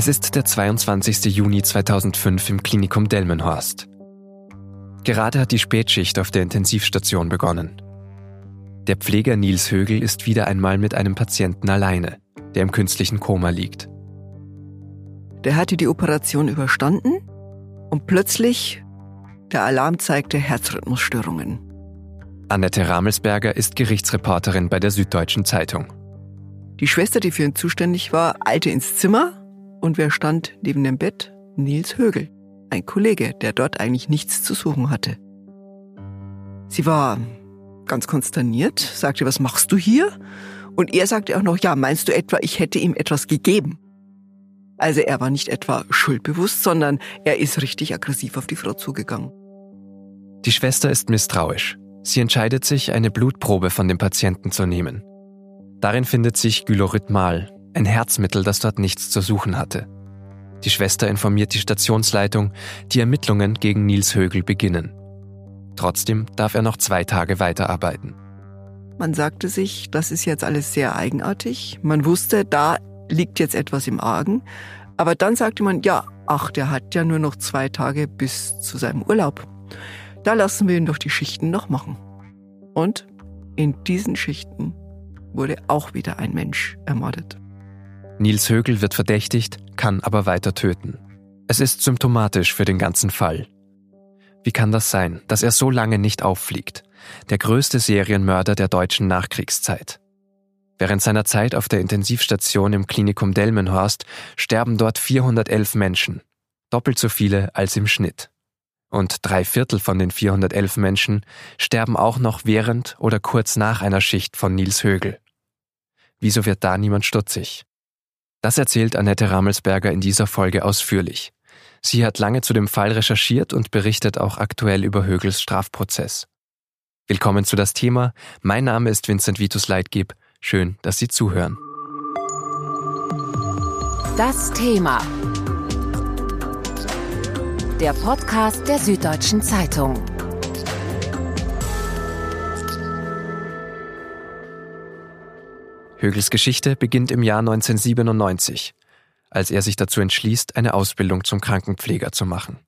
Es ist der 22. Juni 2005 im Klinikum Delmenhorst. Gerade hat die Spätschicht auf der Intensivstation begonnen. Der Pfleger Nils Högel ist wieder einmal mit einem Patienten alleine, der im künstlichen Koma liegt. Der hatte die Operation überstanden und plötzlich der Alarm zeigte Herzrhythmusstörungen. Annette Ramelsberger ist Gerichtsreporterin bei der Süddeutschen Zeitung. Die Schwester, die für ihn zuständig war, eilte ins Zimmer und wer stand neben dem Bett? Nils Högel, ein Kollege, der dort eigentlich nichts zu suchen hatte. Sie war ganz konsterniert, sagte, was machst du hier? Und er sagte auch noch, ja, meinst du etwa, ich hätte ihm etwas gegeben? Also er war nicht etwa schuldbewusst, sondern er ist richtig aggressiv auf die Frau zugegangen. Die Schwester ist misstrauisch. Sie entscheidet sich, eine Blutprobe von dem Patienten zu nehmen. Darin findet sich Gylorhythmal, ein Herzmittel, das dort nichts zu suchen hatte. Die Schwester informiert die Stationsleitung, die Ermittlungen gegen Nils Högel beginnen. Trotzdem darf er noch zwei Tage weiterarbeiten. Man sagte sich, das ist jetzt alles sehr eigenartig. Man wusste, da liegt jetzt etwas im Argen. Aber dann sagte man, ja, ach, der hat ja nur noch zwei Tage bis zu seinem Urlaub. Da lassen wir ihn doch die Schichten noch machen. Und in diesen Schichten wurde auch wieder ein Mensch ermordet. Nils Högel wird verdächtigt, kann aber weiter töten. Es ist symptomatisch für den ganzen Fall. Wie kann das sein, dass er so lange nicht auffliegt? Der größte Serienmörder der deutschen Nachkriegszeit. Während seiner Zeit auf der Intensivstation im Klinikum Delmenhorst sterben dort 411 Menschen, doppelt so viele als im Schnitt. Und drei Viertel von den 411 Menschen sterben auch noch während oder kurz nach einer Schicht von Nils Högel. Wieso wird da niemand stutzig? Das erzählt Annette Ramelsberger in dieser Folge ausführlich. Sie hat lange zu dem Fall recherchiert und berichtet auch aktuell über Högels Strafprozess. Willkommen zu das Thema. Mein Name ist Vincent Vitus Leitgeb Schön, dass Sie zuhören. Das Thema. Der Podcast der Süddeutschen Zeitung. Högels Geschichte beginnt im Jahr 1997, als er sich dazu entschließt, eine Ausbildung zum Krankenpfleger zu machen.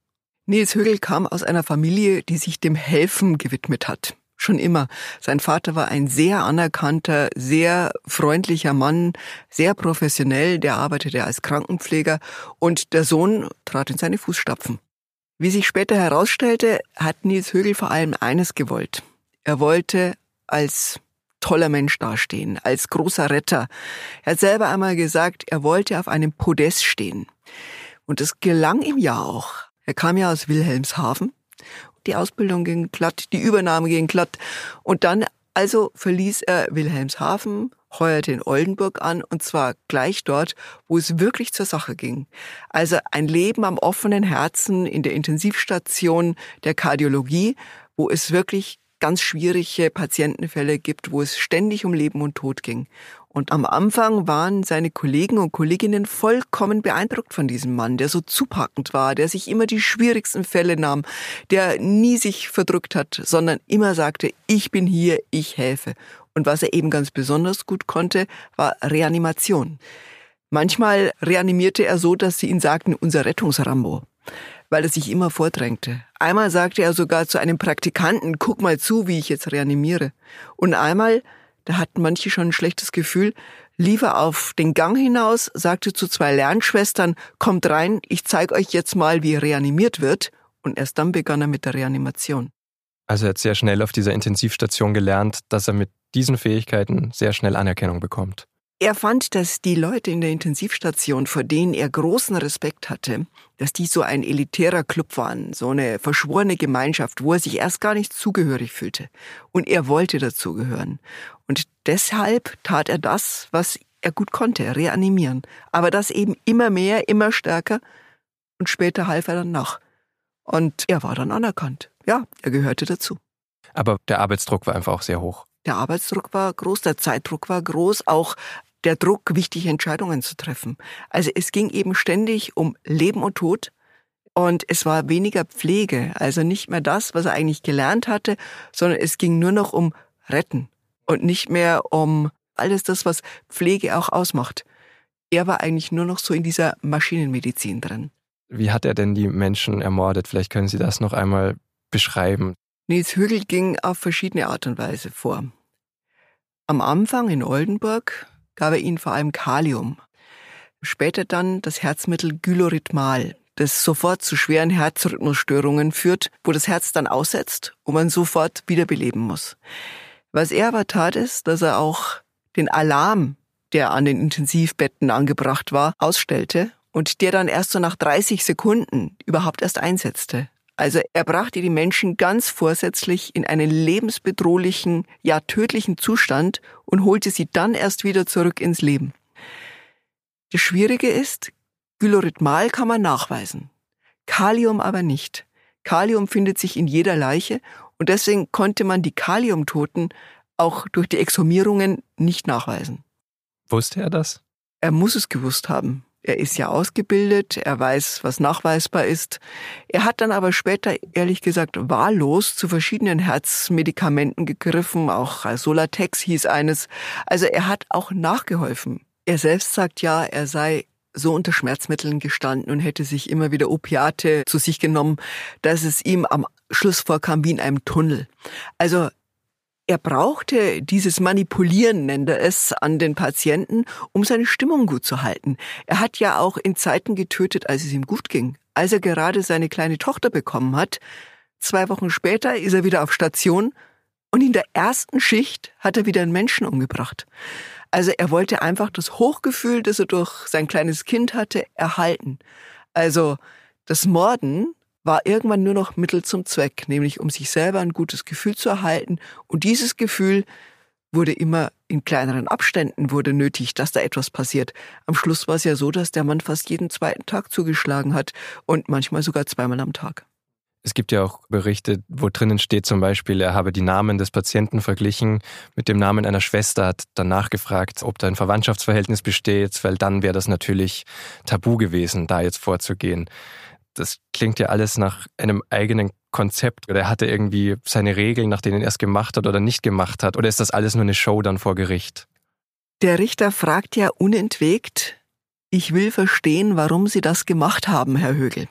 Nils Högel kam aus einer Familie, die sich dem Helfen gewidmet hat schon immer. Sein Vater war ein sehr anerkannter, sehr freundlicher Mann, sehr professionell, der arbeitete als Krankenpfleger und der Sohn trat in seine Fußstapfen. Wie sich später herausstellte, hat Nils Högel vor allem eines gewollt. Er wollte als toller Mensch dastehen, als großer Retter. Er hat selber einmal gesagt, er wollte auf einem Podest stehen. Und es gelang ihm ja auch. Er kam ja aus Wilhelmshaven die Ausbildung ging glatt, die Übernahme ging glatt. Und dann also verließ er Wilhelmshaven, heuerte in Oldenburg an und zwar gleich dort, wo es wirklich zur Sache ging. Also ein Leben am offenen Herzen in der Intensivstation der Kardiologie, wo es wirklich ganz schwierige Patientenfälle gibt, wo es ständig um Leben und Tod ging. Und am Anfang waren seine Kollegen und Kolleginnen vollkommen beeindruckt von diesem Mann, der so zupackend war, der sich immer die schwierigsten Fälle nahm, der nie sich verdrückt hat, sondern immer sagte, ich bin hier, ich helfe. Und was er eben ganz besonders gut konnte, war Reanimation. Manchmal reanimierte er so, dass sie ihn sagten, unser Rettungsrambo, weil er sich immer vordrängte. Einmal sagte er sogar zu einem Praktikanten, guck mal zu, wie ich jetzt reanimiere. Und einmal da hatten manche schon ein schlechtes Gefühl, lief er auf den Gang hinaus, sagte zu zwei Lernschwestern, kommt rein, ich zeige euch jetzt mal, wie reanimiert wird. Und erst dann begann er mit der Reanimation. Also er hat sehr schnell auf dieser Intensivstation gelernt, dass er mit diesen Fähigkeiten sehr schnell Anerkennung bekommt. Er fand, dass die Leute in der Intensivstation, vor denen er großen Respekt hatte, dass die so ein elitärer Club waren, so eine verschworene Gemeinschaft, wo er sich erst gar nicht zugehörig fühlte. Und er wollte dazugehören. Und deshalb tat er das, was er gut konnte, reanimieren. Aber das eben immer mehr, immer stärker. Und später half er dann nach. Und er war dann anerkannt. Ja, er gehörte dazu. Aber der Arbeitsdruck war einfach auch sehr hoch. Der Arbeitsdruck war groß, der Zeitdruck war groß, auch der Druck, wichtige Entscheidungen zu treffen. Also es ging eben ständig um Leben und Tod. Und es war weniger Pflege, also nicht mehr das, was er eigentlich gelernt hatte, sondern es ging nur noch um Retten und nicht mehr um alles das, was Pflege auch ausmacht. er war eigentlich nur noch so in dieser Maschinenmedizin drin. Wie hat er denn die Menschen ermordet? Vielleicht können Sie das noch einmal beschreiben. Nils Hügel ging auf verschiedene Art und Weise vor. Am Anfang in Oldenburg gab er ihnen vor allem Kalium. Später dann das Herzmittel Gyloritmal, das sofort zu schweren Herzrhythmusstörungen führt, wo das Herz dann aussetzt und man sofort wiederbeleben muss. Was er aber tat, ist, dass er auch den Alarm, der an den Intensivbetten angebracht war, ausstellte und der dann erst so nach 30 Sekunden überhaupt erst einsetzte. Also er brachte die Menschen ganz vorsätzlich in einen lebensbedrohlichen, ja tödlichen Zustand und holte sie dann erst wieder zurück ins Leben. Das Schwierige ist, Gylorhythmal kann man nachweisen, Kalium aber nicht. Kalium findet sich in jeder Leiche und deswegen konnte man die Kaliumtoten auch durch die Exhumierungen nicht nachweisen. Wusste er das? Er muss es gewusst haben. Er ist ja ausgebildet, er weiß, was nachweisbar ist. Er hat dann aber später, ehrlich gesagt, wahllos zu verschiedenen Herzmedikamenten gegriffen, auch Solatex hieß eines. Also er hat auch nachgeholfen. Er selbst sagt ja, er sei so unter Schmerzmitteln gestanden und hätte sich immer wieder Opiate zu sich genommen, dass es ihm am Schluss vorkam wie in einem Tunnel. Also er brauchte dieses Manipulieren, nennt er es, an den Patienten, um seine Stimmung gut zu halten. Er hat ja auch in Zeiten getötet, als es ihm gut ging. Als er gerade seine kleine Tochter bekommen hat, zwei Wochen später ist er wieder auf Station und in der ersten Schicht hat er wieder einen Menschen umgebracht. Also er wollte einfach das Hochgefühl, das er durch sein kleines Kind hatte, erhalten. Also das Morden war irgendwann nur noch Mittel zum Zweck, nämlich um sich selber ein gutes Gefühl zu erhalten. Und dieses Gefühl wurde immer in kleineren Abständen wurde nötig, dass da etwas passiert. Am Schluss war es ja so, dass der Mann fast jeden zweiten Tag zugeschlagen hat und manchmal sogar zweimal am Tag. Es gibt ja auch Berichte, wo drinnen steht zum Beispiel, er habe die Namen des Patienten verglichen mit dem Namen einer Schwester, hat dann nachgefragt, ob da ein Verwandtschaftsverhältnis besteht, weil dann wäre das natürlich tabu gewesen, da jetzt vorzugehen. Das klingt ja alles nach einem eigenen Konzept. Oder er hatte irgendwie seine Regeln, nach denen er es gemacht hat oder nicht gemacht hat. Oder ist das alles nur eine Show dann vor Gericht? Der Richter fragt ja unentwegt, ich will verstehen, warum Sie das gemacht haben, Herr Högel.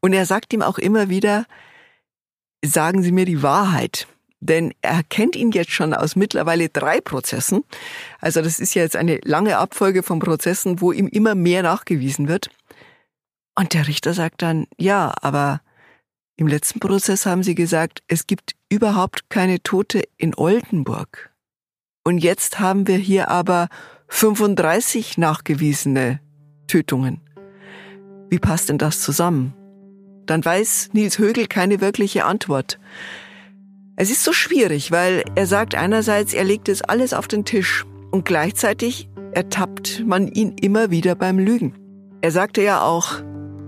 Und er sagt ihm auch immer wieder, sagen Sie mir die Wahrheit. Denn er kennt ihn jetzt schon aus mittlerweile drei Prozessen. Also das ist ja jetzt eine lange Abfolge von Prozessen, wo ihm immer mehr nachgewiesen wird. Und der Richter sagt dann, ja, aber im letzten Prozess haben Sie gesagt, es gibt überhaupt keine Tote in Oldenburg. Und jetzt haben wir hier aber 35 nachgewiesene Tötungen. Wie passt denn das zusammen? dann weiß Nils Högel keine wirkliche Antwort. Es ist so schwierig, weil er sagt einerseits, er legt es alles auf den Tisch und gleichzeitig ertappt man ihn immer wieder beim Lügen. Er sagte ja auch,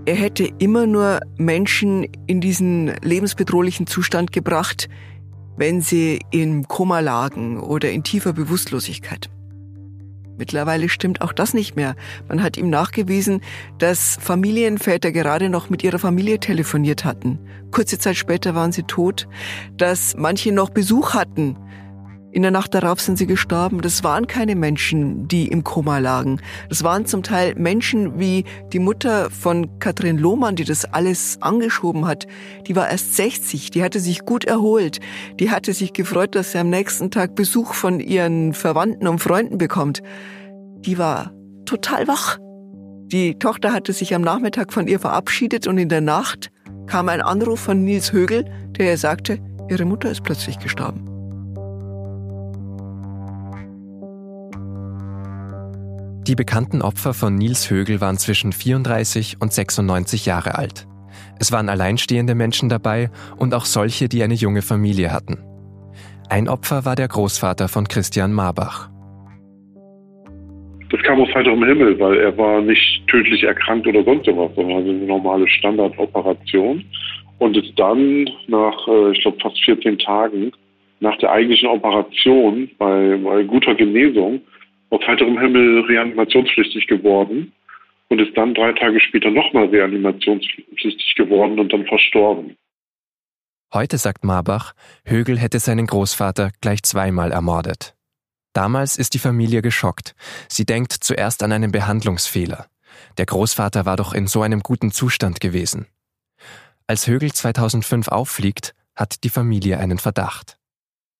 er hätte immer nur Menschen in diesen lebensbedrohlichen Zustand gebracht, wenn sie im Koma lagen oder in tiefer Bewusstlosigkeit. Mittlerweile stimmt auch das nicht mehr. Man hat ihm nachgewiesen, dass Familienväter gerade noch mit ihrer Familie telefoniert hatten. Kurze Zeit später waren sie tot. Dass manche noch Besuch hatten. In der Nacht darauf sind sie gestorben. Das waren keine Menschen, die im Koma lagen. Das waren zum Teil Menschen wie die Mutter von Katrin Lohmann, die das alles angeschoben hat. Die war erst 60, die hatte sich gut erholt. Die hatte sich gefreut, dass sie am nächsten Tag Besuch von ihren Verwandten und Freunden bekommt. Die war total wach. Die Tochter hatte sich am Nachmittag von ihr verabschiedet und in der Nacht kam ein Anruf von Nils Högel, der ihr sagte, ihre Mutter ist plötzlich gestorben. Die bekannten Opfer von Nils Högel waren zwischen 34 und 96 Jahre alt. Es waren alleinstehende Menschen dabei und auch solche, die eine junge Familie hatten. Ein Opfer war der Großvater von Christian Marbach. Das kam aus heiterem Himmel, weil er war nicht tödlich erkrankt oder sonst was, sondern eine normale Standardoperation und ist dann nach, äh, ich glaube, fast 14 Tagen nach der eigentlichen Operation bei, bei guter Genesung aus heiterem Himmel reanimationspflichtig geworden und ist dann drei Tage später nochmal reanimationspflichtig geworden und dann verstorben. Heute sagt Marbach, Högel hätte seinen Großvater gleich zweimal ermordet. Damals ist die Familie geschockt. Sie denkt zuerst an einen Behandlungsfehler. Der Großvater war doch in so einem guten Zustand gewesen. Als Högel 2005 auffliegt, hat die Familie einen Verdacht.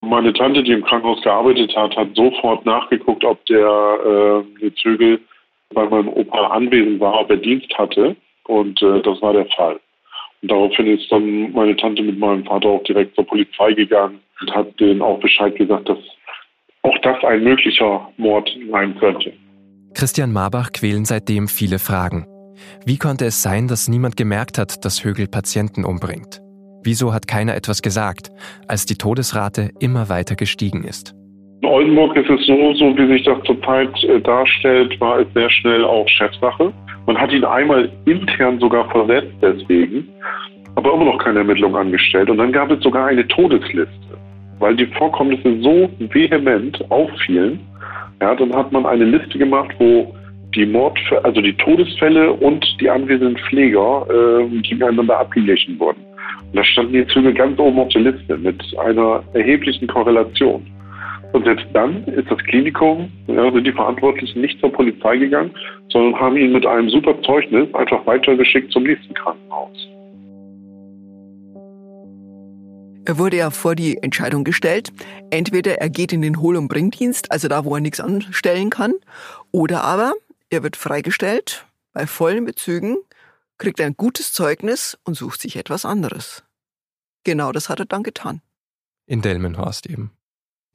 Meine Tante, die im Krankenhaus gearbeitet hat, hat sofort nachgeguckt, ob der äh, Zügel bei meinem Opa anwesend war, ob er Dienst hatte. Und äh, das war der Fall. Und daraufhin ist dann meine Tante mit meinem Vater auch direkt zur Polizei gegangen und hat denen auch Bescheid gesagt, dass auch das ein möglicher Mord sein könnte. Christian Marbach quälen seitdem viele Fragen. Wie konnte es sein, dass niemand gemerkt hat, dass Högel Patienten umbringt? Wieso hat keiner etwas gesagt, als die Todesrate immer weiter gestiegen ist? In Oldenburg ist es so, so wie sich das zurzeit äh, darstellt, war es sehr schnell auch Chefsache. Man hat ihn einmal intern sogar versetzt deswegen, aber immer noch keine Ermittlung angestellt. Und dann gab es sogar eine Todesliste, weil die Vorkommnisse so vehement auffielen. Ja, dann hat man eine Liste gemacht, wo die Mord, also die Todesfälle und die anwesenden Pfleger äh, gegeneinander abgeglichen wurden. Und da standen die Züge ganz oben auf der Liste mit einer erheblichen Korrelation. Und selbst dann ist das Klinikum, ja, sind die Verantwortlichen nicht zur Polizei gegangen, sondern haben ihn mit einem super Zeugnis einfach weitergeschickt zum nächsten Krankenhaus. Er wurde ja vor die Entscheidung gestellt, entweder er geht in den Hohl- und Bringdienst, also da, wo er nichts anstellen kann, oder aber er wird freigestellt bei vollen Bezügen, kriegt ein gutes Zeugnis und sucht sich etwas anderes. Genau das hat er dann getan. In Delmenhorst eben.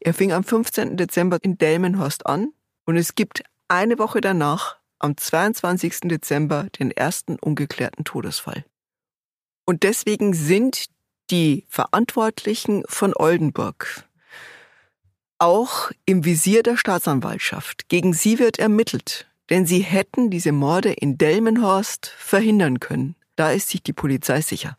Er fing am 15. Dezember in Delmenhorst an und es gibt eine Woche danach, am 22. Dezember, den ersten ungeklärten Todesfall. Und deswegen sind die Verantwortlichen von Oldenburg auch im Visier der Staatsanwaltschaft. Gegen sie wird ermittelt, denn sie hätten diese Morde in Delmenhorst verhindern können. Da ist sich die Polizei sicher.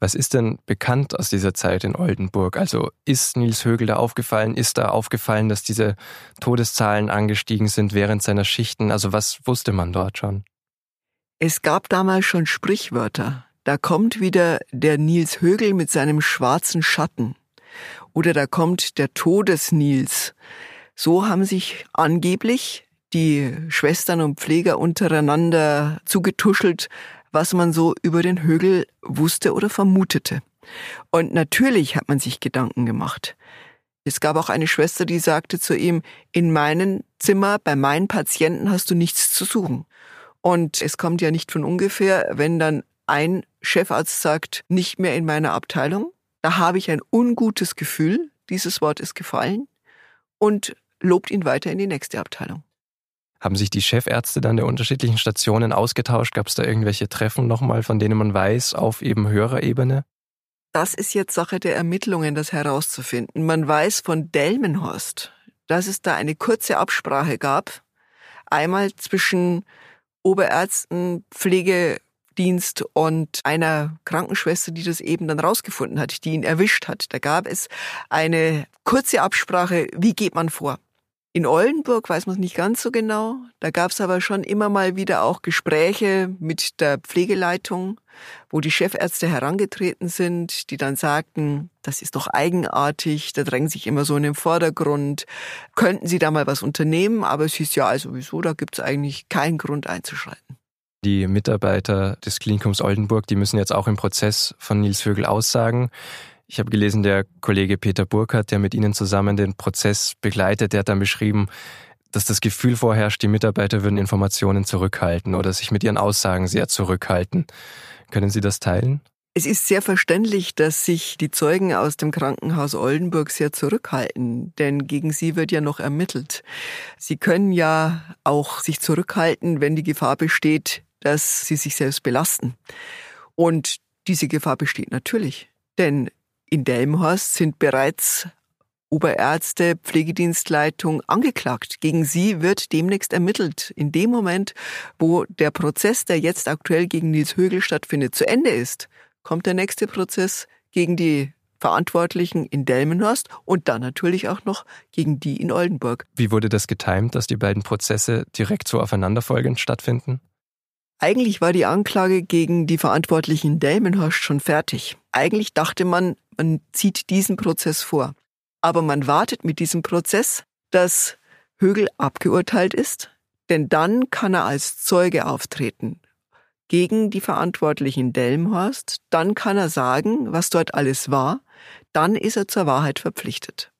Was ist denn bekannt aus dieser Zeit in Oldenburg? Also ist Nils Högel da aufgefallen? Ist da aufgefallen, dass diese Todeszahlen angestiegen sind während seiner Schichten? Also was wusste man dort schon? Es gab damals schon Sprichwörter. Da kommt wieder der Nils Högel mit seinem schwarzen Schatten. Oder da kommt der Todes-Nils. So haben sich angeblich die Schwestern und Pfleger untereinander zugetuschelt, was man so über den Högel wusste oder vermutete. Und natürlich hat man sich Gedanken gemacht. Es gab auch eine Schwester, die sagte zu ihm, in meinem Zimmer, bei meinen Patienten hast du nichts zu suchen. Und es kommt ja nicht von ungefähr, wenn dann ein Chefarzt sagt, nicht mehr in meiner Abteilung, da habe ich ein ungutes Gefühl, dieses Wort ist gefallen, und lobt ihn weiter in die nächste Abteilung. Haben sich die Chefärzte dann der unterschiedlichen Stationen ausgetauscht? Gab es da irgendwelche Treffen nochmal, von denen man weiß, auf eben höherer Ebene? Das ist jetzt Sache der Ermittlungen, das herauszufinden. Man weiß von Delmenhorst, dass es da eine kurze Absprache gab. Einmal zwischen Oberärzten, Pflegedienst und einer Krankenschwester, die das eben dann rausgefunden hat, die ihn erwischt hat. Da gab es eine kurze Absprache, wie geht man vor. In Oldenburg weiß man es nicht ganz so genau. Da gab es aber schon immer mal wieder auch Gespräche mit der Pflegeleitung, wo die Chefärzte herangetreten sind, die dann sagten, das ist doch eigenartig, da drängen sich immer so in den Vordergrund. Könnten Sie da mal was unternehmen? Aber es hieß ja, also wieso, da gibt es eigentlich keinen Grund einzuschreiten. Die Mitarbeiter des Klinikums Oldenburg, die müssen jetzt auch im Prozess von Nils Vögel aussagen. Ich habe gelesen, der Kollege Peter Burkhardt, der mit Ihnen zusammen den Prozess begleitet, der hat dann beschrieben, dass das Gefühl vorherrscht, die Mitarbeiter würden Informationen zurückhalten oder sich mit ihren Aussagen sehr zurückhalten. Können Sie das teilen? Es ist sehr verständlich, dass sich die Zeugen aus dem Krankenhaus Oldenburg sehr zurückhalten, denn gegen sie wird ja noch ermittelt. Sie können ja auch sich zurückhalten, wenn die Gefahr besteht, dass sie sich selbst belasten. Und diese Gefahr besteht natürlich, denn in Delmenhorst sind bereits Oberärzte, Pflegedienstleitung angeklagt. Gegen sie wird demnächst ermittelt. In dem Moment, wo der Prozess, der jetzt aktuell gegen Nils Högel stattfindet, zu Ende ist, kommt der nächste Prozess gegen die Verantwortlichen in Delmenhorst und dann natürlich auch noch gegen die in Oldenburg. Wie wurde das getimt, dass die beiden Prozesse direkt so aufeinanderfolgend stattfinden? Eigentlich war die Anklage gegen die Verantwortlichen Delmenhorst schon fertig. Eigentlich dachte man, man zieht diesen Prozess vor. Aber man wartet mit diesem Prozess, dass Högel abgeurteilt ist, denn dann kann er als Zeuge auftreten gegen die Verantwortlichen Delmhorst, dann kann er sagen, was dort alles war, dann ist er zur Wahrheit verpflichtet.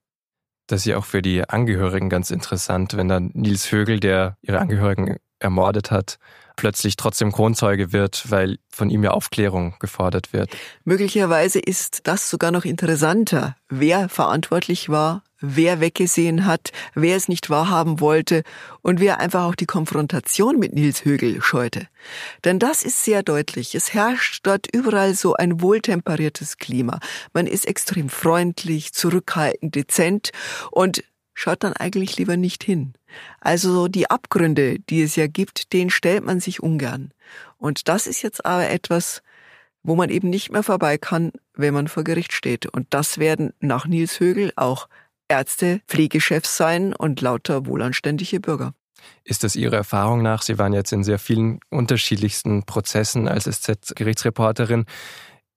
Das ist ja auch für die Angehörigen ganz interessant, wenn dann Nils Högel, der ihre Angehörigen ermordet hat, plötzlich trotzdem Kronzeuge wird, weil von ihm ja Aufklärung gefordert wird. Möglicherweise ist das sogar noch interessanter, wer verantwortlich war, wer weggesehen hat, wer es nicht wahrhaben wollte und wer einfach auch die Konfrontation mit Nils Högel scheute. Denn das ist sehr deutlich. Es herrscht dort überall so ein wohltemperiertes Klima. Man ist extrem freundlich, zurückhaltend, dezent und schaut dann eigentlich lieber nicht hin. Also die Abgründe, die es ja gibt, den stellt man sich ungern. Und das ist jetzt aber etwas, wo man eben nicht mehr vorbei kann, wenn man vor Gericht steht. Und das werden nach Nils Högel auch Ärzte, Pflegechefs sein und lauter wohlanständige Bürger. Ist das Ihrer Erfahrung nach, Sie waren jetzt in sehr vielen unterschiedlichsten Prozessen als SZ-Gerichtsreporterin,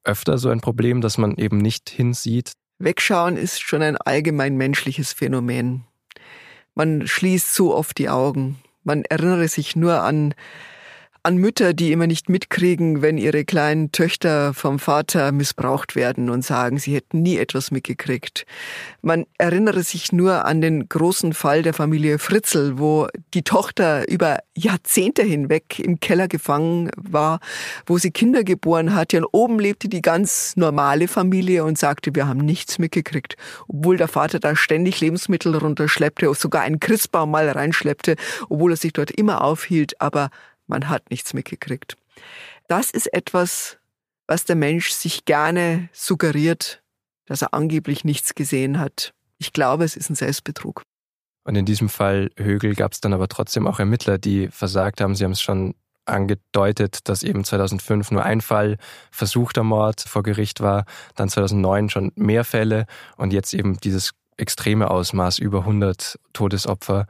öfter so ein Problem, dass man eben nicht hinsieht? Wegschauen ist schon ein allgemein menschliches Phänomen. Man schließt so oft die Augen. Man erinnere sich nur an an Mütter, die immer nicht mitkriegen, wenn ihre kleinen Töchter vom Vater missbraucht werden und sagen, sie hätten nie etwas mitgekriegt. Man erinnere sich nur an den großen Fall der Familie Fritzl, wo die Tochter über Jahrzehnte hinweg im Keller gefangen war, wo sie Kinder geboren hat. Und oben lebte die ganz normale Familie und sagte, wir haben nichts mitgekriegt. Obwohl der Vater da ständig Lebensmittel runterschleppte, sogar einen Christbaum mal reinschleppte, obwohl er sich dort immer aufhielt, aber man hat nichts mitgekriegt. Das ist etwas, was der Mensch sich gerne suggeriert, dass er angeblich nichts gesehen hat. Ich glaube, es ist ein Selbstbetrug. Und in diesem Fall Högel gab es dann aber trotzdem auch Ermittler, die versagt haben. Sie haben es schon angedeutet, dass eben 2005 nur ein Fall versuchter Mord vor Gericht war, dann 2009 schon mehr Fälle und jetzt eben dieses extreme Ausmaß, über 100 Todesopfer.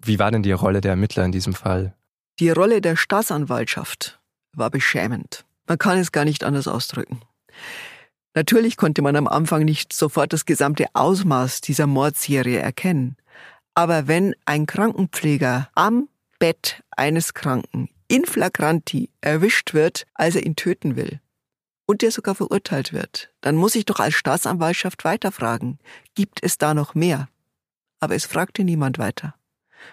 Wie war denn die Rolle der Ermittler in diesem Fall? Die Rolle der Staatsanwaltschaft war beschämend. Man kann es gar nicht anders ausdrücken. Natürlich konnte man am Anfang nicht sofort das gesamte Ausmaß dieser Mordserie erkennen. Aber wenn ein Krankenpfleger am Bett eines Kranken in flagranti erwischt wird, als er ihn töten will, und der sogar verurteilt wird, dann muss ich doch als Staatsanwaltschaft weiterfragen, gibt es da noch mehr? Aber es fragte niemand weiter.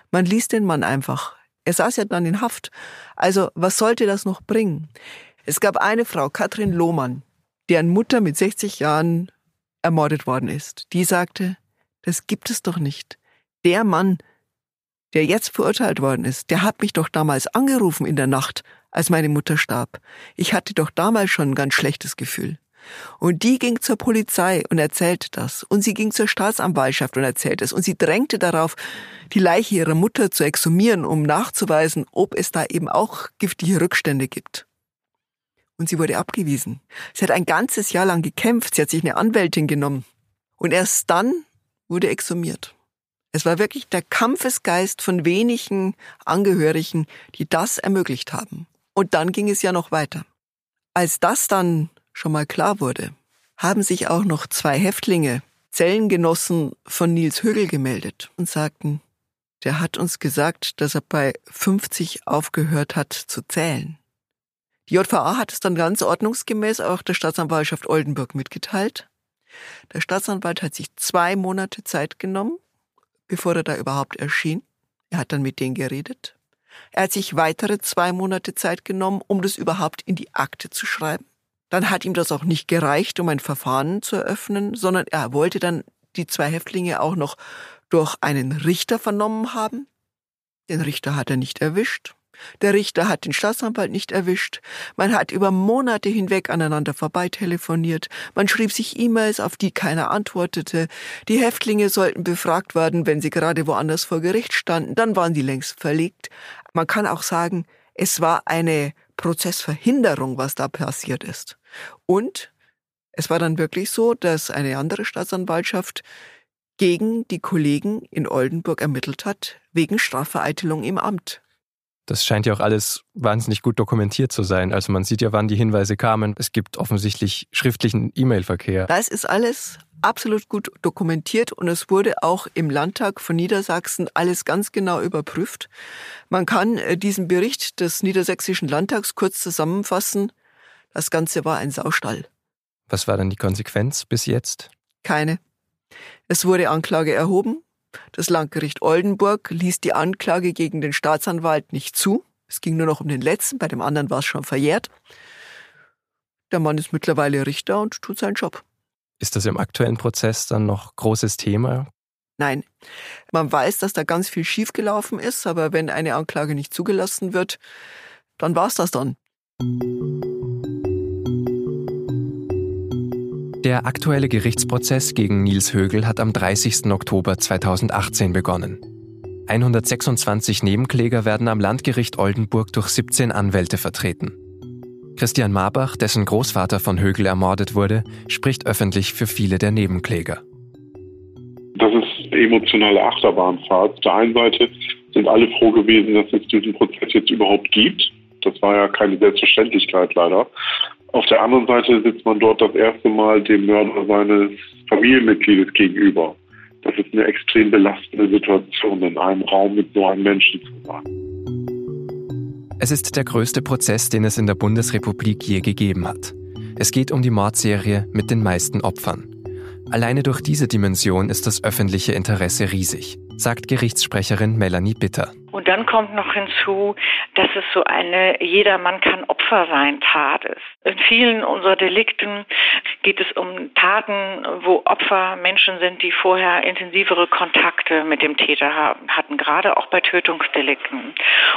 Man ließ den Mann einfach er saß ja dann in Haft. Also was sollte das noch bringen? Es gab eine Frau, Katrin Lohmann, deren Mutter mit 60 Jahren ermordet worden ist. Die sagte, das gibt es doch nicht. Der Mann, der jetzt verurteilt worden ist, der hat mich doch damals angerufen in der Nacht, als meine Mutter starb. Ich hatte doch damals schon ein ganz schlechtes Gefühl. Und die ging zur Polizei und erzählte das. Und sie ging zur Staatsanwaltschaft und erzählte es. Und sie drängte darauf, die Leiche ihrer Mutter zu exhumieren, um nachzuweisen, ob es da eben auch giftige Rückstände gibt. Und sie wurde abgewiesen. Sie hat ein ganzes Jahr lang gekämpft. Sie hat sich eine Anwältin genommen. Und erst dann wurde exhumiert. Es war wirklich der Kampfesgeist von wenigen Angehörigen, die das ermöglicht haben. Und dann ging es ja noch weiter. Als das dann schon mal klar wurde, haben sich auch noch zwei Häftlinge, Zellengenossen von Nils Högel gemeldet und sagten, der hat uns gesagt, dass er bei 50 aufgehört hat zu zählen. Die JVA hat es dann ganz ordnungsgemäß auch der Staatsanwaltschaft Oldenburg mitgeteilt. Der Staatsanwalt hat sich zwei Monate Zeit genommen, bevor er da überhaupt erschien. Er hat dann mit denen geredet. Er hat sich weitere zwei Monate Zeit genommen, um das überhaupt in die Akte zu schreiben. Dann hat ihm das auch nicht gereicht, um ein Verfahren zu eröffnen, sondern er wollte dann die zwei Häftlinge auch noch durch einen Richter vernommen haben. Den Richter hat er nicht erwischt. Der Richter hat den Staatsanwalt nicht erwischt. Man hat über Monate hinweg aneinander vorbeitelefoniert. Man schrieb sich E-Mails, auf die keiner antwortete. Die Häftlinge sollten befragt werden, wenn sie gerade woanders vor Gericht standen. Dann waren sie längst verlegt. Man kann auch sagen, es war eine Prozessverhinderung, was da passiert ist. Und es war dann wirklich so, dass eine andere Staatsanwaltschaft gegen die Kollegen in Oldenburg ermittelt hat, wegen Strafvereitelung im Amt. Das scheint ja auch alles wahnsinnig gut dokumentiert zu sein. Also man sieht ja, wann die Hinweise kamen. Es gibt offensichtlich schriftlichen E-Mail-Verkehr. Das ist alles absolut gut dokumentiert und es wurde auch im Landtag von Niedersachsen alles ganz genau überprüft. Man kann äh, diesen Bericht des Niedersächsischen Landtags kurz zusammenfassen. Das Ganze war ein Saustall. Was war dann die Konsequenz bis jetzt? Keine. Es wurde Anklage erhoben. Das Landgericht Oldenburg ließ die Anklage gegen den Staatsanwalt nicht zu. Es ging nur noch um den letzten, bei dem anderen war es schon verjährt. Der Mann ist mittlerweile Richter und tut seinen Job. Ist das im aktuellen Prozess dann noch großes Thema? Nein. Man weiß, dass da ganz viel schiefgelaufen ist, aber wenn eine Anklage nicht zugelassen wird, dann war es das dann. Der aktuelle Gerichtsprozess gegen Nils Högel hat am 30. Oktober 2018 begonnen. 126 Nebenkläger werden am Landgericht Oldenburg durch 17 Anwälte vertreten. Christian Marbach, dessen Großvater von Högel ermordet wurde, spricht öffentlich für viele der Nebenkläger. Das ist emotionale Achterbahnfahrt. Auf der einen Seite sind alle froh gewesen, dass es diesen Prozess jetzt überhaupt gibt. Das war ja keine Selbstverständlichkeit leider. Auf der anderen Seite sitzt man dort das erste Mal dem Mörder seines Familienmitgliedes gegenüber. Das ist eine extrem belastende Situation, in einem Raum mit so einem Menschen zu sein. Es ist der größte Prozess, den es in der Bundesrepublik je gegeben hat. Es geht um die Mordserie mit den meisten Opfern. Alleine durch diese Dimension ist das öffentliche Interesse riesig, sagt Gerichtssprecherin Melanie Bitter. Und dann kommt noch hinzu, dass es so eine jedermann kann Opfer sein Tat ist. In vielen unserer Delikten geht es um Taten, wo Opfer Menschen sind, die vorher intensivere Kontakte mit dem Täter hatten, gerade auch bei Tötungsdelikten.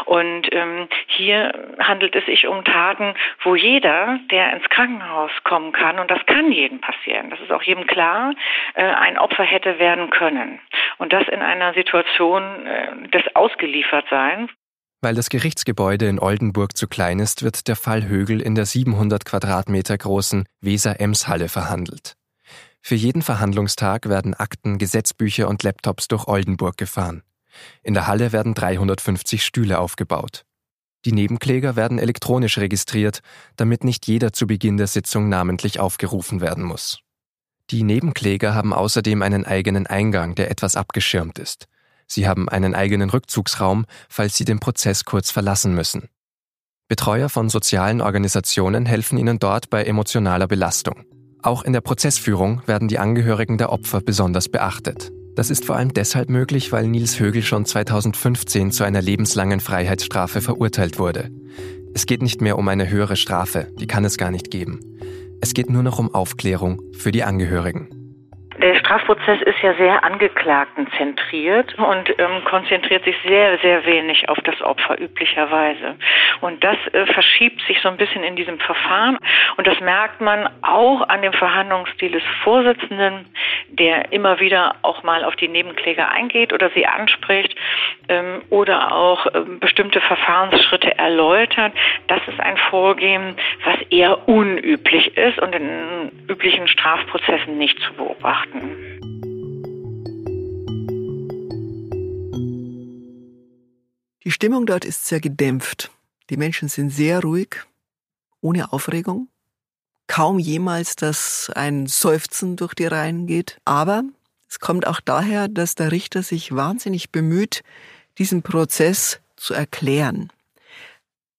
Und ähm, hier handelt es sich um Taten, wo jeder, der ins Krankenhaus kommen kann, und das kann jedem passieren, das ist auch jedem klar, äh, ein Opfer hätte werden können. Und das in einer Situation äh, des ausgeliefert sein. Weil das Gerichtsgebäude in Oldenburg zu klein ist, wird der Fall Högel in der 700 Quadratmeter großen Weser-Ems-Halle verhandelt. Für jeden Verhandlungstag werden Akten, Gesetzbücher und Laptops durch Oldenburg gefahren. In der Halle werden 350 Stühle aufgebaut. Die Nebenkläger werden elektronisch registriert, damit nicht jeder zu Beginn der Sitzung namentlich aufgerufen werden muss. Die Nebenkläger haben außerdem einen eigenen Eingang, der etwas abgeschirmt ist. Sie haben einen eigenen Rückzugsraum, falls sie den Prozess kurz verlassen müssen. Betreuer von sozialen Organisationen helfen ihnen dort bei emotionaler Belastung. Auch in der Prozessführung werden die Angehörigen der Opfer besonders beachtet. Das ist vor allem deshalb möglich, weil Nils Högel schon 2015 zu einer lebenslangen Freiheitsstrafe verurteilt wurde. Es geht nicht mehr um eine höhere Strafe, die kann es gar nicht geben. Es geht nur noch um Aufklärung für die Angehörigen. Strafprozess ist ja sehr angeklagtenzentriert und ähm, konzentriert sich sehr, sehr wenig auf das Opfer üblicherweise. Und das äh, verschiebt sich so ein bisschen in diesem Verfahren. Und das merkt man auch an dem Verhandlungsstil des Vorsitzenden, der immer wieder auch mal auf die Nebenkläger eingeht oder sie anspricht ähm, oder auch ähm, bestimmte Verfahrensschritte erläutert. Das ist ein Vorgehen, was eher unüblich ist und in üblichen Strafprozessen nicht zu beobachten. Die Stimmung dort ist sehr gedämpft. Die Menschen sind sehr ruhig, ohne Aufregung. Kaum jemals, dass ein Seufzen durch die Reihen geht. Aber es kommt auch daher, dass der Richter sich wahnsinnig bemüht, diesen Prozess zu erklären.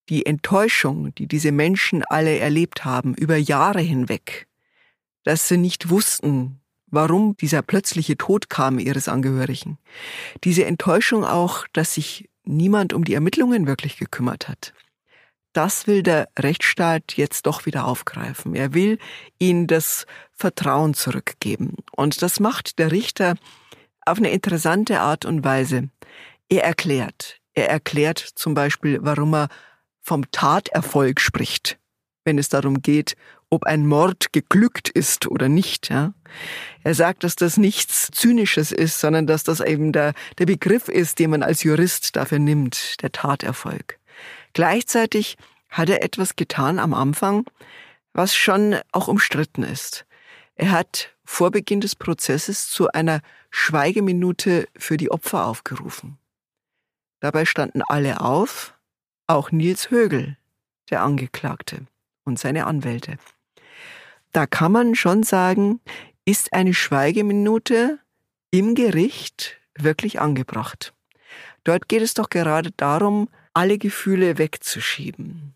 Die Enttäuschung, die diese Menschen alle erlebt haben, über Jahre hinweg, dass sie nicht wussten, warum dieser plötzliche Tod kam ihres Angehörigen. Diese Enttäuschung auch, dass sich niemand um die Ermittlungen wirklich gekümmert hat. Das will der Rechtsstaat jetzt doch wieder aufgreifen. Er will ihnen das Vertrauen zurückgeben. Und das macht der Richter auf eine interessante Art und Weise. Er erklärt. Er erklärt zum Beispiel, warum er vom Taterfolg spricht, wenn es darum geht, ob ein Mord geglückt ist oder nicht. Ja? Er sagt, dass das nichts Zynisches ist, sondern dass das eben der, der Begriff ist, den man als Jurist dafür nimmt, der Taterfolg. Gleichzeitig hat er etwas getan am Anfang, was schon auch umstritten ist. Er hat vor Beginn des Prozesses zu einer Schweigeminute für die Opfer aufgerufen. Dabei standen alle auf, auch Nils Högel, der Angeklagte und seine Anwälte. Da kann man schon sagen, ist eine Schweigeminute im Gericht wirklich angebracht. Dort geht es doch gerade darum, alle Gefühle wegzuschieben,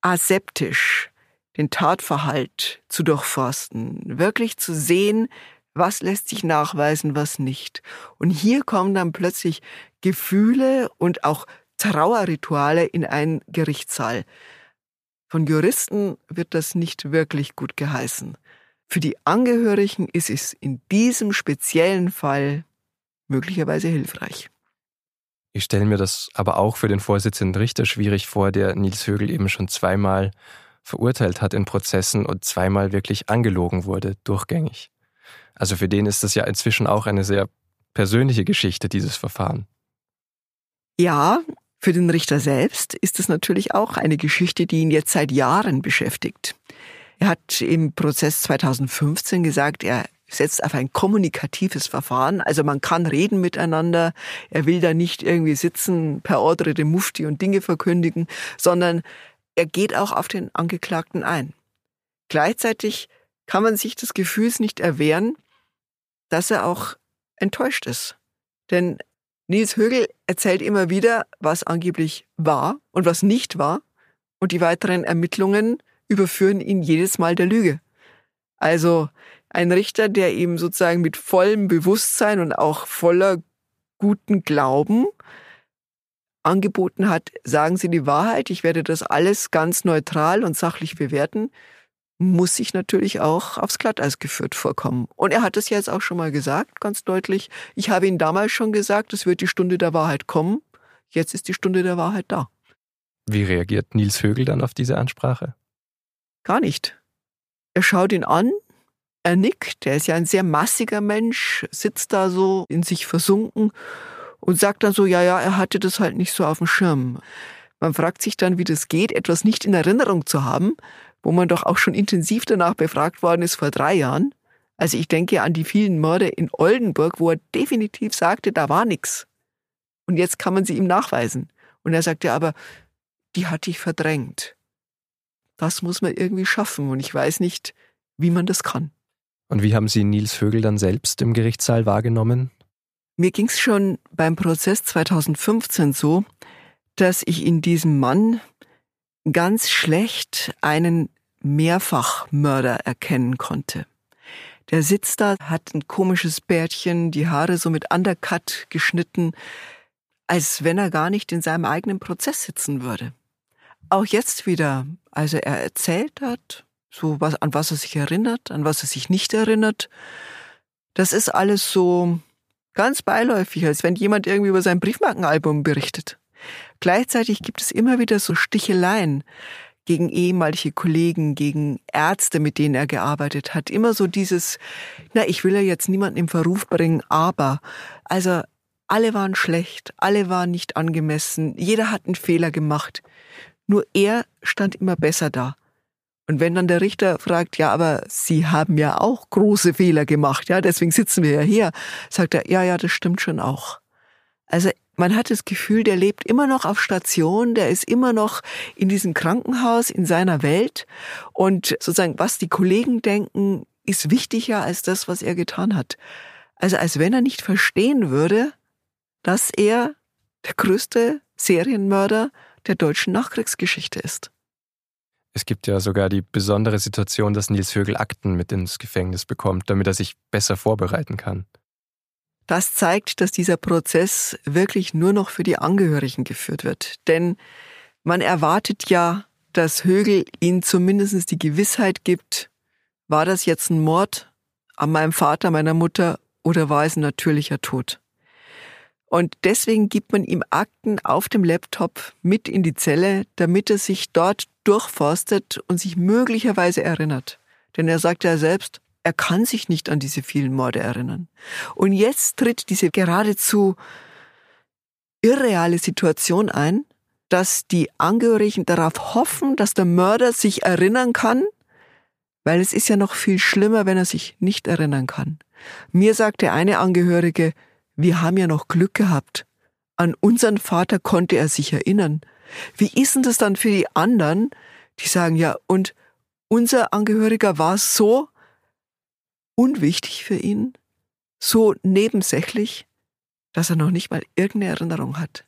aseptisch den Tatverhalt zu durchforsten, wirklich zu sehen, was lässt sich nachweisen, was nicht. Und hier kommen dann plötzlich Gefühle und auch Trauerrituale in einen Gerichtssaal. Von Juristen wird das nicht wirklich gut geheißen. Für die Angehörigen ist es in diesem speziellen Fall möglicherweise hilfreich. Ich stelle mir das aber auch für den Vorsitzenden Richter schwierig vor, der Nils Högel eben schon zweimal verurteilt hat in Prozessen und zweimal wirklich angelogen wurde, durchgängig. Also für den ist das ja inzwischen auch eine sehr persönliche Geschichte, dieses Verfahren. Ja, für den Richter selbst ist es natürlich auch eine Geschichte, die ihn jetzt seit Jahren beschäftigt. Er hat im Prozess 2015 gesagt, er setzt auf ein kommunikatives Verfahren. Also man kann reden miteinander. Er will da nicht irgendwie sitzen per Ordre de Mufti und Dinge verkündigen, sondern er geht auch auf den Angeklagten ein. Gleichzeitig kann man sich des Gefühls nicht erwehren, dass er auch enttäuscht ist. Denn Nils Högel erzählt immer wieder, was angeblich war und was nicht war. Und die weiteren Ermittlungen überführen ihn jedes Mal der Lüge. Also ein Richter, der ihm sozusagen mit vollem Bewusstsein und auch voller guten Glauben angeboten hat, sagen Sie die Wahrheit, ich werde das alles ganz neutral und sachlich bewerten, muss sich natürlich auch aufs Glatteis geführt vorkommen. Und er hat es jetzt auch schon mal gesagt, ganz deutlich. Ich habe Ihnen damals schon gesagt, es wird die Stunde der Wahrheit kommen. Jetzt ist die Stunde der Wahrheit da. Wie reagiert Nils Högel dann auf diese Ansprache? Gar nicht. Er schaut ihn an, er nickt, er ist ja ein sehr massiger Mensch, sitzt da so in sich versunken und sagt dann so, ja, ja, er hatte das halt nicht so auf dem Schirm. Man fragt sich dann, wie das geht, etwas nicht in Erinnerung zu haben, wo man doch auch schon intensiv danach befragt worden ist vor drei Jahren. Also ich denke an die vielen Morde in Oldenburg, wo er definitiv sagte, da war nichts. Und jetzt kann man sie ihm nachweisen. Und er sagte aber, die hatte ich verdrängt. Das muss man irgendwie schaffen und ich weiß nicht, wie man das kann. Und wie haben Sie Nils Vögel dann selbst im Gerichtssaal wahrgenommen? Mir ging es schon beim Prozess 2015 so, dass ich in diesem Mann ganz schlecht einen Mehrfachmörder erkennen konnte. Der sitzt da, hat ein komisches Bärtchen, die Haare so mit Undercut geschnitten, als wenn er gar nicht in seinem eigenen Prozess sitzen würde. Auch jetzt wieder, also er erzählt hat, so was, an was er sich erinnert, an was er sich nicht erinnert. Das ist alles so ganz beiläufig, als wenn jemand irgendwie über sein Briefmarkenalbum berichtet. Gleichzeitig gibt es immer wieder so Sticheleien gegen ehemalige Kollegen, gegen Ärzte, mit denen er gearbeitet hat. Immer so dieses, na, ich will ja jetzt niemanden im Verruf bringen, aber, also, alle waren schlecht, alle waren nicht angemessen, jeder hat einen Fehler gemacht. Nur er stand immer besser da. Und wenn dann der Richter fragt, ja, aber Sie haben ja auch große Fehler gemacht, ja, deswegen sitzen wir ja hier, sagt er, ja, ja, das stimmt schon auch. Also man hat das Gefühl, der lebt immer noch auf Station, der ist immer noch in diesem Krankenhaus, in seiner Welt. Und sozusagen, was die Kollegen denken, ist wichtiger als das, was er getan hat. Also als wenn er nicht verstehen würde, dass er der größte Serienmörder der deutschen Nachkriegsgeschichte ist. Es gibt ja sogar die besondere Situation, dass Nils Högel Akten mit ins Gefängnis bekommt, damit er sich besser vorbereiten kann. Das zeigt, dass dieser Prozess wirklich nur noch für die Angehörigen geführt wird. Denn man erwartet ja, dass Högel ihnen zumindest die Gewissheit gibt, war das jetzt ein Mord an meinem Vater, meiner Mutter oder war es ein natürlicher Tod? Und deswegen gibt man ihm Akten auf dem Laptop mit in die Zelle, damit er sich dort durchforstet und sich möglicherweise erinnert. Denn er sagt ja selbst, er kann sich nicht an diese vielen Morde erinnern. Und jetzt tritt diese geradezu irreale Situation ein, dass die Angehörigen darauf hoffen, dass der Mörder sich erinnern kann, weil es ist ja noch viel schlimmer, wenn er sich nicht erinnern kann. Mir sagt der eine Angehörige, wir haben ja noch Glück gehabt. An unseren Vater konnte er sich erinnern. Wie ist denn das dann für die anderen, die sagen, ja, und unser Angehöriger war so unwichtig für ihn, so nebensächlich, dass er noch nicht mal irgendeine Erinnerung hat.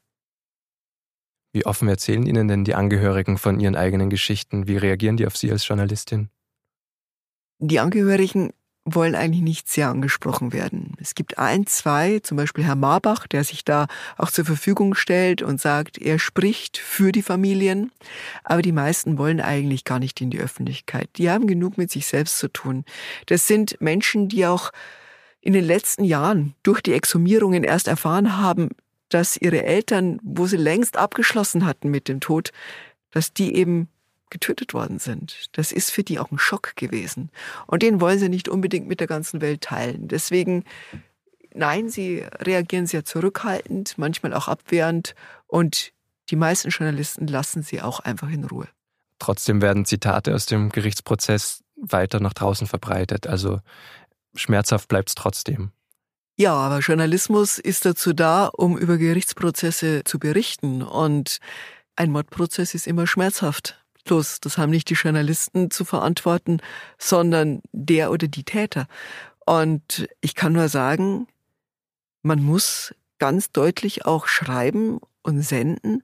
Wie offen erzählen Ihnen denn die Angehörigen von ihren eigenen Geschichten? Wie reagieren die auf Sie als Journalistin? Die Angehörigen wollen eigentlich nicht sehr angesprochen werden. Es gibt ein, zwei, zum Beispiel Herr Marbach, der sich da auch zur Verfügung stellt und sagt, er spricht für die Familien. Aber die meisten wollen eigentlich gar nicht in die Öffentlichkeit. Die haben genug mit sich selbst zu tun. Das sind Menschen, die auch in den letzten Jahren durch die Exhumierungen erst erfahren haben, dass ihre Eltern, wo sie längst abgeschlossen hatten mit dem Tod, dass die eben getötet worden sind. Das ist für die auch ein Schock gewesen. Und den wollen sie nicht unbedingt mit der ganzen Welt teilen. Deswegen, nein, sie reagieren sehr zurückhaltend, manchmal auch abwehrend. Und die meisten Journalisten lassen sie auch einfach in Ruhe. Trotzdem werden Zitate aus dem Gerichtsprozess weiter nach draußen verbreitet. Also schmerzhaft bleibt es trotzdem. Ja, aber Journalismus ist dazu da, um über Gerichtsprozesse zu berichten. Und ein Mordprozess ist immer schmerzhaft. Bloß, das haben nicht die Journalisten zu verantworten, sondern der oder die Täter. Und ich kann nur sagen, man muss ganz deutlich auch schreiben und senden,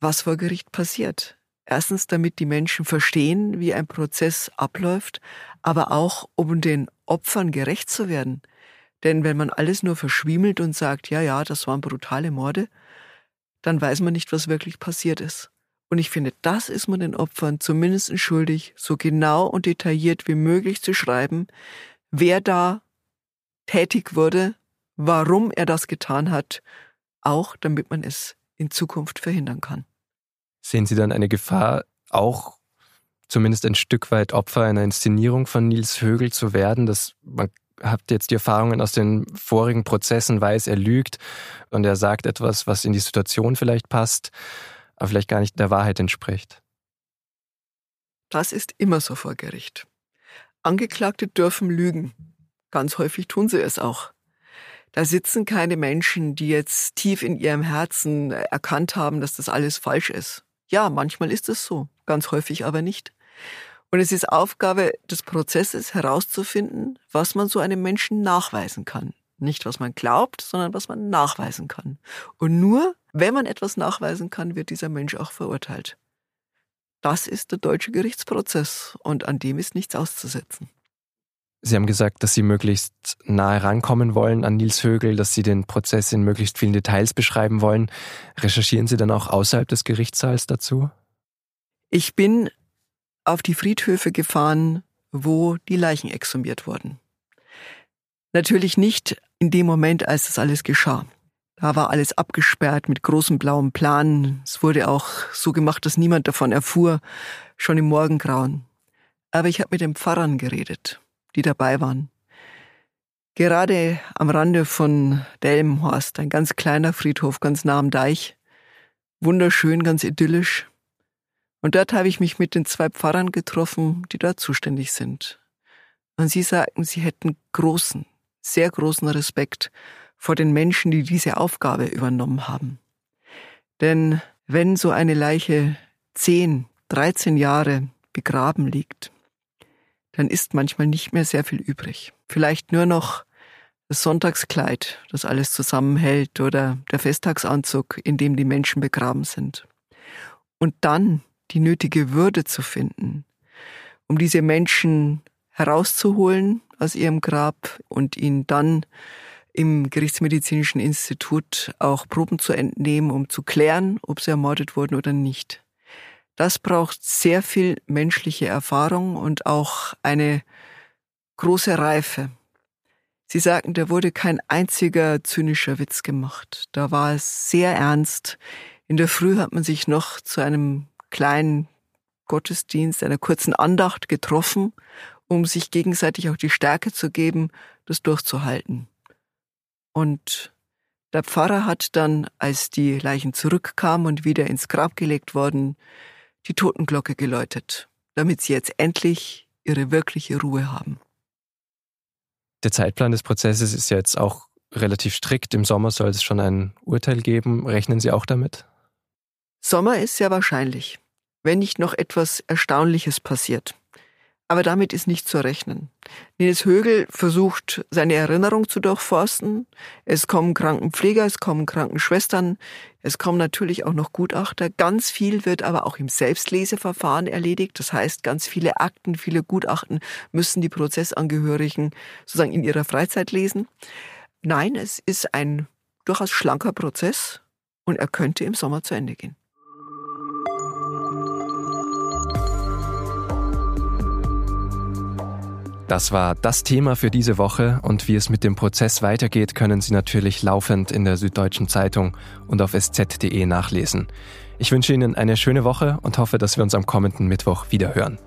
was vor Gericht passiert. Erstens, damit die Menschen verstehen, wie ein Prozess abläuft, aber auch, um den Opfern gerecht zu werden. Denn wenn man alles nur verschwiemelt und sagt, ja, ja, das waren brutale Morde, dann weiß man nicht, was wirklich passiert ist. Und ich finde, das ist man den Opfern zumindest schuldig, so genau und detailliert wie möglich zu schreiben, wer da tätig wurde, warum er das getan hat, auch damit man es in Zukunft verhindern kann. Sehen Sie dann eine Gefahr, auch zumindest ein Stück weit Opfer einer Inszenierung von Nils Högel zu werden, dass man hat jetzt die Erfahrungen aus den vorigen Prozessen, weiß, er lügt und er sagt etwas, was in die Situation vielleicht passt aber vielleicht gar nicht der Wahrheit entspricht. Das ist immer so vor Gericht. Angeklagte dürfen lügen. Ganz häufig tun sie es auch. Da sitzen keine Menschen, die jetzt tief in ihrem Herzen erkannt haben, dass das alles falsch ist. Ja, manchmal ist es so, ganz häufig aber nicht. Und es ist Aufgabe des Prozesses herauszufinden, was man so einem Menschen nachweisen kann. Nicht, was man glaubt, sondern was man nachweisen kann. Und nur, wenn man etwas nachweisen kann, wird dieser Mensch auch verurteilt. Das ist der deutsche Gerichtsprozess und an dem ist nichts auszusetzen. Sie haben gesagt, dass Sie möglichst nahe rankommen wollen an Nils Högel, dass Sie den Prozess in möglichst vielen Details beschreiben wollen. Recherchieren Sie dann auch außerhalb des Gerichtssaals dazu? Ich bin auf die Friedhöfe gefahren, wo die Leichen exhumiert wurden. Natürlich nicht in dem Moment, als das alles geschah. Da war alles abgesperrt mit großem blauem Plan. Es wurde auch so gemacht, dass niemand davon erfuhr, schon im Morgengrauen. Aber ich habe mit den Pfarrern geredet, die dabei waren. Gerade am Rande von Delmenhorst, ein ganz kleiner Friedhof, ganz nah am Deich. Wunderschön, ganz idyllisch. Und dort habe ich mich mit den zwei Pfarrern getroffen, die dort zuständig sind. Und sie sagten, sie hätten großen, sehr großen Respekt vor den Menschen, die diese Aufgabe übernommen haben. Denn wenn so eine Leiche zehn, dreizehn Jahre begraben liegt, dann ist manchmal nicht mehr sehr viel übrig. Vielleicht nur noch das Sonntagskleid, das alles zusammenhält, oder der Festtagsanzug, in dem die Menschen begraben sind. Und dann die nötige Würde zu finden, um diese Menschen herauszuholen aus ihrem Grab und ihn dann im Gerichtsmedizinischen Institut auch Proben zu entnehmen, um zu klären, ob sie ermordet wurden oder nicht. Das braucht sehr viel menschliche Erfahrung und auch eine große Reife. Sie sagten, da wurde kein einziger zynischer Witz gemacht. Da war es sehr ernst. In der Früh hat man sich noch zu einem kleinen Gottesdienst, einer kurzen Andacht getroffen um sich gegenseitig auch die Stärke zu geben, das durchzuhalten. Und der Pfarrer hat dann, als die Leichen zurückkamen und wieder ins Grab gelegt wurden, die Totenglocke geläutet, damit sie jetzt endlich ihre wirkliche Ruhe haben. Der Zeitplan des Prozesses ist ja jetzt auch relativ strikt. Im Sommer soll es schon ein Urteil geben. Rechnen Sie auch damit? Sommer ist sehr wahrscheinlich, wenn nicht noch etwas Erstaunliches passiert. Aber damit ist nicht zu rechnen. Nils Högel versucht, seine Erinnerung zu durchforsten. Es kommen Krankenpfleger, es kommen Krankenschwestern, es kommen natürlich auch noch Gutachter. Ganz viel wird aber auch im Selbstleseverfahren erledigt. Das heißt, ganz viele Akten, viele Gutachten müssen die Prozessangehörigen sozusagen in ihrer Freizeit lesen. Nein, es ist ein durchaus schlanker Prozess und er könnte im Sommer zu Ende gehen. Das war das Thema für diese Woche und wie es mit dem Prozess weitergeht, können Sie natürlich laufend in der Süddeutschen Zeitung und auf sz.de nachlesen. Ich wünsche Ihnen eine schöne Woche und hoffe, dass wir uns am kommenden Mittwoch wiederhören.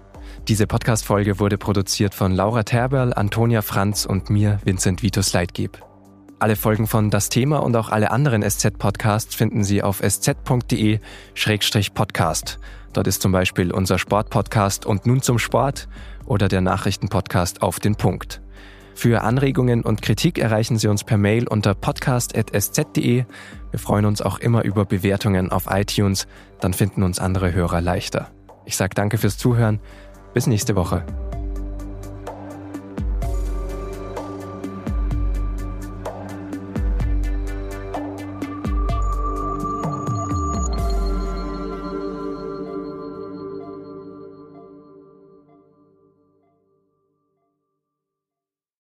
Diese Podcast-Folge wurde produziert von Laura Terberl, Antonia Franz und mir, Vincent Vitus Leitgeb. Alle Folgen von Das Thema und auch alle anderen SZ-Podcasts finden Sie auf sz.de-podcast. Dort ist zum Beispiel unser Sportpodcast und nun zum Sport oder der Nachrichtenpodcast auf den Punkt. Für Anregungen und Kritik erreichen Sie uns per Mail unter podcast.sz.de. Wir freuen uns auch immer über Bewertungen auf iTunes, dann finden uns andere Hörer leichter. Ich sage danke fürs Zuhören. Bis nächste Woche.